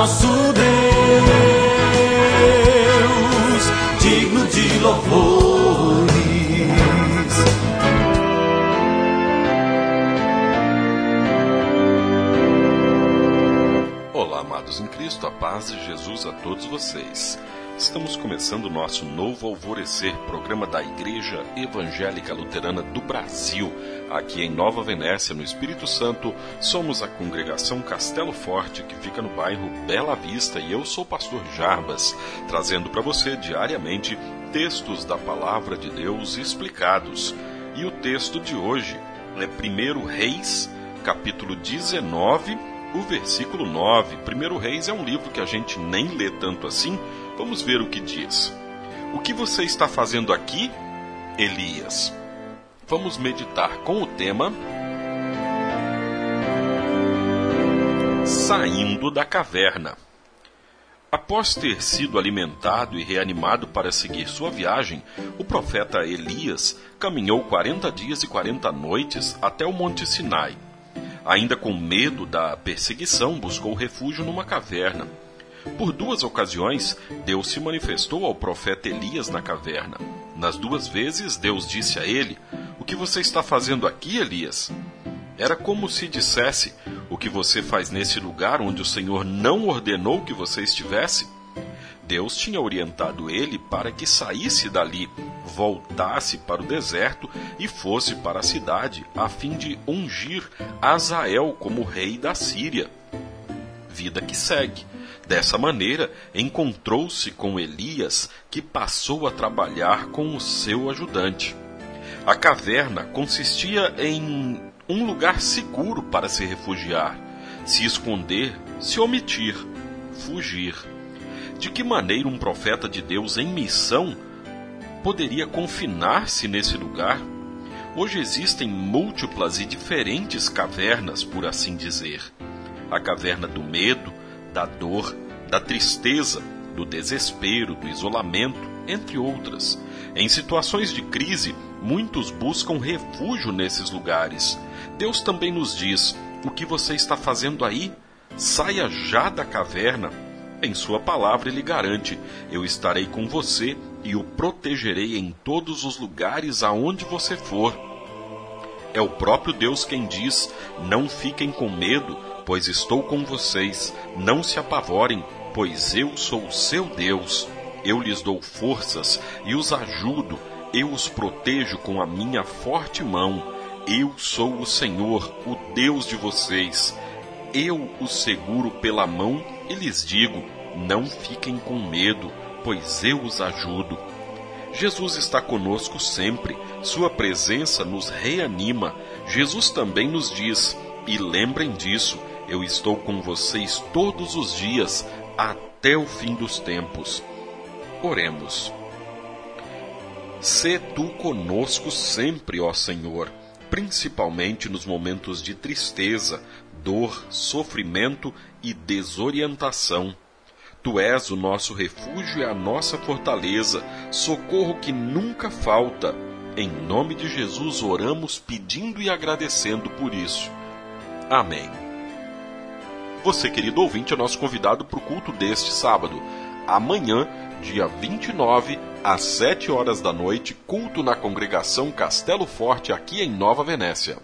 nosso Deus, digno de louvores. Olá, amados em Cristo, a paz de Jesus a todos vocês. Estamos começando o nosso novo Alvorecer, programa da Igreja Evangélica Luterana do Brasil. Aqui em Nova Venécia, no Espírito Santo, somos a congregação Castelo Forte, que fica no bairro Bela Vista, e eu sou o pastor Jarbas, trazendo para você diariamente textos da Palavra de Deus explicados. E o texto de hoje é 1 Reis, capítulo 19, o versículo 9. 1 Reis é um livro que a gente nem lê tanto assim, Vamos ver o que diz. O que você está fazendo aqui, Elias? Vamos meditar com o tema Saindo da caverna. Após ter sido alimentado e reanimado para seguir sua viagem, o profeta Elias caminhou 40 dias e 40 noites até o Monte Sinai. Ainda com medo da perseguição, buscou refúgio numa caverna. Por duas ocasiões, Deus se manifestou ao profeta Elias na caverna. Nas duas vezes, Deus disse a ele: O que você está fazendo aqui, Elias? Era como se dissesse: O que você faz nesse lugar onde o Senhor não ordenou que você estivesse? Deus tinha orientado ele para que saísse dali, voltasse para o deserto e fosse para a cidade, a fim de ungir Azael como rei da Síria. Vida que segue. Dessa maneira, encontrou-se com Elias, que passou a trabalhar com o seu ajudante. A caverna consistia em um lugar seguro para se refugiar, se esconder, se omitir, fugir. De que maneira um profeta de Deus em missão poderia confinar-se nesse lugar? Hoje existem múltiplas e diferentes cavernas, por assim dizer. A caverna do medo, da dor, da tristeza, do desespero, do isolamento, entre outras. Em situações de crise, muitos buscam refúgio nesses lugares. Deus também nos diz: o que você está fazendo aí? Saia já da caverna. Em Sua palavra, Ele garante: Eu estarei com você e o protegerei em todos os lugares aonde você for. É o próprio Deus quem diz: Não fiquem com medo pois estou com vocês. Não se apavorem, pois eu sou o seu Deus. Eu lhes dou forças e os ajudo. Eu os protejo com a minha forte mão. Eu sou o Senhor, o Deus de vocês. Eu os seguro pela mão e lhes digo: não fiquem com medo, pois eu os ajudo. Jesus está conosco sempre, Sua presença nos reanima. Jesus também nos diz: e lembrem disso, eu estou com vocês todos os dias até o fim dos tempos. Oremos. Sê tu conosco sempre, ó Senhor, principalmente nos momentos de tristeza, dor, sofrimento e desorientação. Tu és o nosso refúgio e a nossa fortaleza, socorro que nunca falta. Em nome de Jesus oramos pedindo e agradecendo por isso. Amém. Você, querido ouvinte, é nosso convidado para o culto deste sábado. Amanhã, dia 29, às 7 horas da noite, culto na congregação Castelo Forte, aqui em Nova Venécia.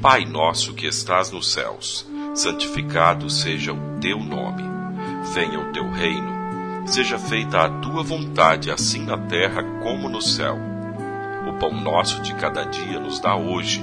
Pai nosso que estás nos céus, santificado seja o teu nome. Venha o teu reino. Seja feita a tua vontade, assim na terra como no céu. O pão nosso de cada dia nos dá hoje